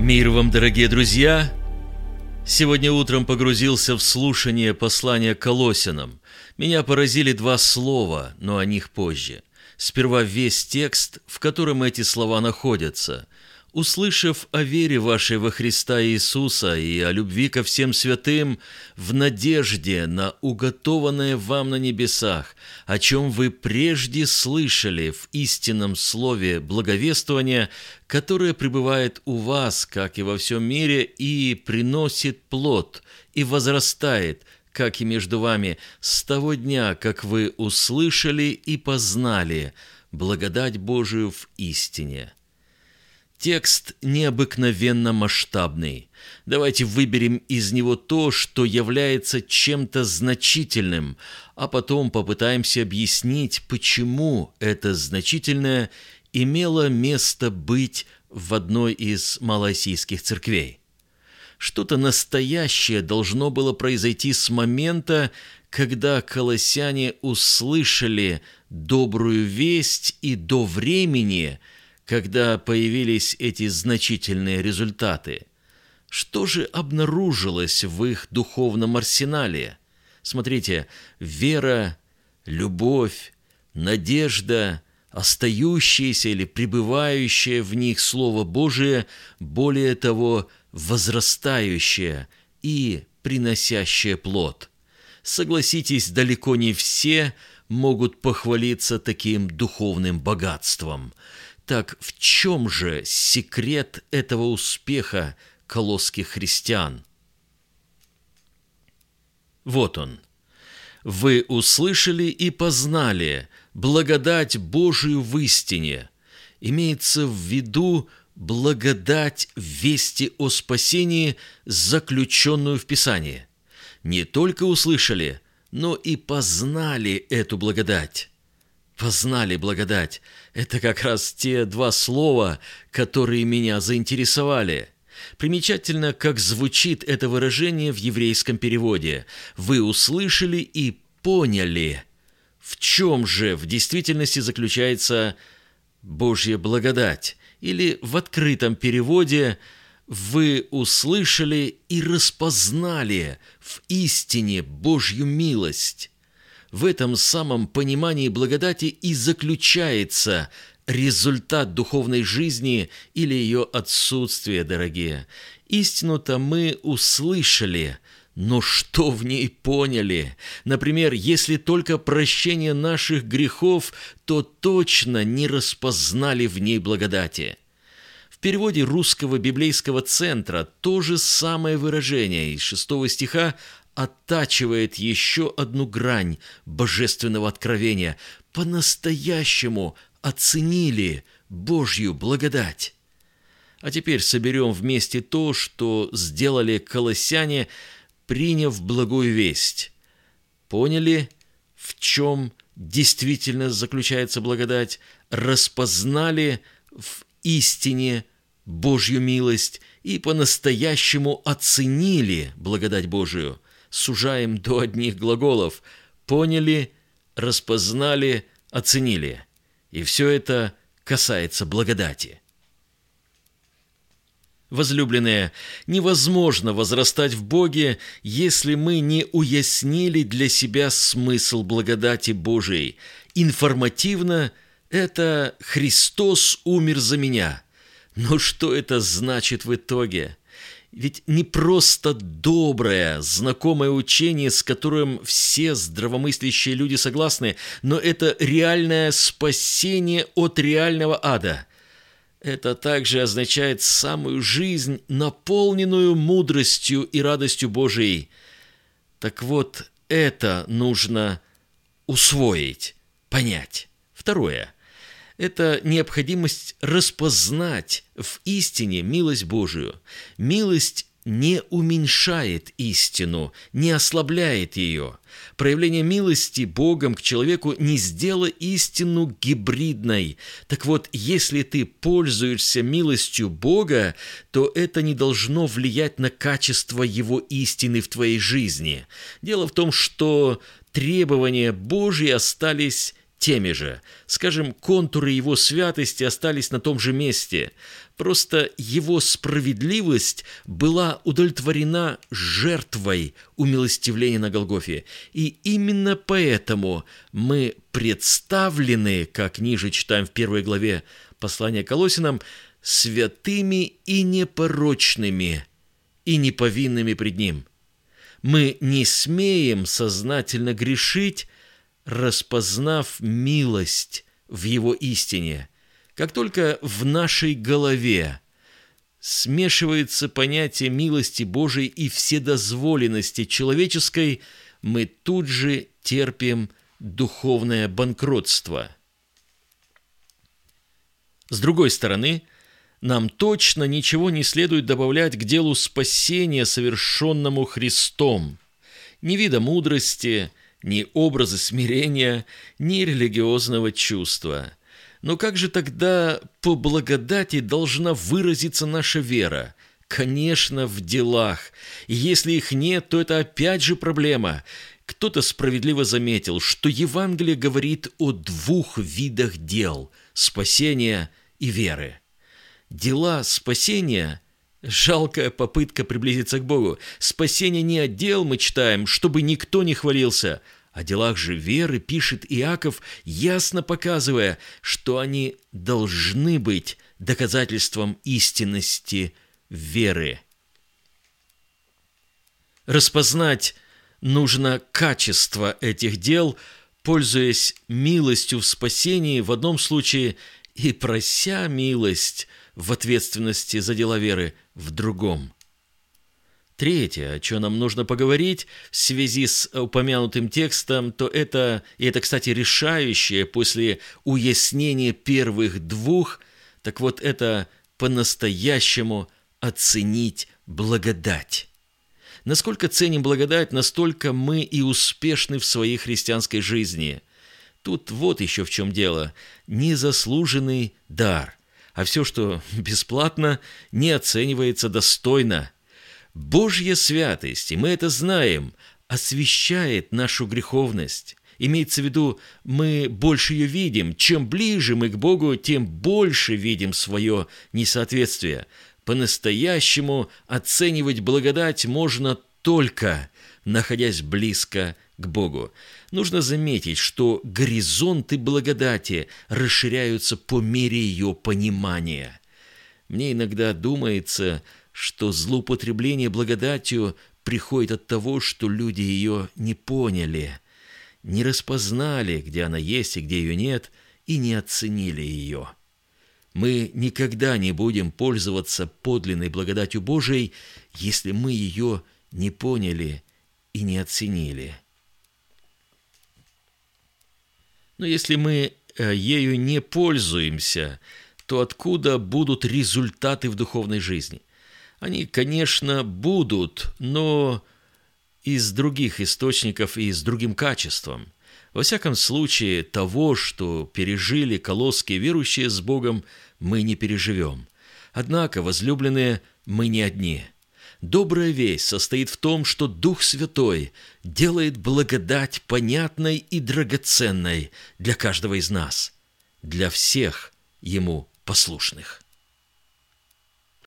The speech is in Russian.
Мир вам, дорогие друзья! Сегодня утром погрузился в слушание послания Колосинам. Меня поразили два слова, но о них позже. Сперва весь текст, в котором эти слова находятся – услышав о вере вашей во Христа Иисуса и о любви ко всем святым, в надежде на уготованное вам на небесах, о чем вы прежде слышали в истинном слове благовествования, которое пребывает у вас, как и во всем мире, и приносит плод, и возрастает, как и между вами, с того дня, как вы услышали и познали благодать Божию в истине». Текст необыкновенно масштабный. Давайте выберем из него то, что является чем-то значительным, а потом попытаемся объяснить, почему это значительное имело место быть в одной из малайсийских церквей. Что-то настоящее должно было произойти с момента, когда колосяне услышали добрую весть и до времени – когда появились эти значительные результаты. Что же обнаружилось в их духовном арсенале? Смотрите, вера, любовь, надежда, остающееся или пребывающее в них Слово Божие, более того, возрастающее и приносящее плод. Согласитесь, далеко не все могут похвалиться таким духовным богатством – так в чем же секрет этого успеха колосских христиан? Вот он. Вы услышали и познали благодать Божию в истине. Имеется в виду благодать вести о спасении, заключенную в Писании. Не только услышали, но и познали эту благодать познали благодать. Это как раз те два слова, которые меня заинтересовали. Примечательно, как звучит это выражение в еврейском переводе. Вы услышали и поняли. В чем же в действительности заключается Божья благодать? Или в открытом переводе «Вы услышали и распознали в истине Божью милость». В этом самом понимании благодати и заключается результат духовной жизни или ее отсутствие, дорогие. Истину-то мы услышали, но что в ней поняли? Например, если только прощение наших грехов, то точно не распознали в ней благодати. В переводе русского библейского центра то же самое выражение из шестого стиха оттачивает еще одну грань божественного откровения. По-настоящему оценили Божью благодать. А теперь соберем вместе то, что сделали колоссяне, приняв благую весть. Поняли, в чем действительно заключается благодать, распознали в истине Божью милость и по-настоящему оценили благодать Божию – сужаем до одних глаголов «поняли», «распознали», «оценили». И все это касается благодати. Возлюбленные, невозможно возрастать в Боге, если мы не уяснили для себя смысл благодати Божией. Информативно – это «Христос умер за меня». Но что это значит в итоге? Ведь не просто доброе, знакомое учение, с которым все здравомыслящие люди согласны, но это реальное спасение от реального ада. Это также означает самую жизнь, наполненную мудростью и радостью Божией. Так вот, это нужно усвоить, понять. Второе – это необходимость распознать в истине милость Божию. Милость не уменьшает истину, не ослабляет ее. Проявление милости Богом к человеку не сделало истину гибридной. Так вот, если ты пользуешься милостью Бога, то это не должно влиять на качество Его истины в твоей жизни. Дело в том, что требования Божьи остались теми же. Скажем, контуры его святости остались на том же месте. Просто его справедливость была удовлетворена жертвой умилостивления на Голгофе. И именно поэтому мы представлены, как ниже читаем в первой главе послания Колосинам, святыми и непорочными, и неповинными пред Ним. Мы не смеем сознательно грешить, распознав милость в Его истине. Как только в нашей голове смешивается понятие милости Божией и вседозволенности человеческой, мы тут же терпим духовное банкротство. С другой стороны, нам точно ничего не следует добавлять к делу спасения, совершенному Христом. Ни вида мудрости, ни образа смирения, ни религиозного чувства. Но как же тогда по благодати должна выразиться наша вера? Конечно, в делах. И если их нет, то это опять же проблема. Кто-то справедливо заметил, что Евангелие говорит о двух видах дел – спасения и веры. Дела спасения – жалкая попытка приблизиться к Богу. Спасение не от дел мы читаем, чтобы никто не хвалился. О делах же веры пишет Иаков, ясно показывая, что они должны быть доказательством истинности веры. Распознать нужно качество этих дел, пользуясь милостью в спасении в одном случае и прося милость в ответственности за дела веры в другом. Третье, о чем нам нужно поговорить в связи с упомянутым текстом, то это, и это, кстати, решающее после уяснения первых двух, так вот это по-настоящему оценить благодать. Насколько ценим благодать, настолько мы и успешны в своей христианской жизни. Тут вот еще в чем дело. Незаслуженный дар – а все, что бесплатно, не оценивается достойно. Божья святость, и мы это знаем, освещает нашу греховность. Имеется в виду, мы больше ее видим. Чем ближе мы к Богу, тем больше видим свое несоответствие. По-настоящему оценивать благодать можно только находясь близко к Богу. Нужно заметить, что горизонты благодати расширяются по мере ее понимания. Мне иногда думается, что злоупотребление благодатью приходит от того, что люди ее не поняли, не распознали, где она есть и где ее нет, и не оценили ее. Мы никогда не будем пользоваться подлинной благодатью Божией, если мы ее не поняли и не оценили. Но если мы э, ею не пользуемся, то откуда будут результаты в духовной жизни? Они, конечно, будут, но из других источников и с другим качеством. Во всяком случае, того, что пережили колосские верующие с Богом, мы не переживем. Однако, возлюбленные, мы не одни – Добрая весть состоит в том, что Дух Святой делает благодать понятной и драгоценной для каждого из нас, для всех Ему послушных.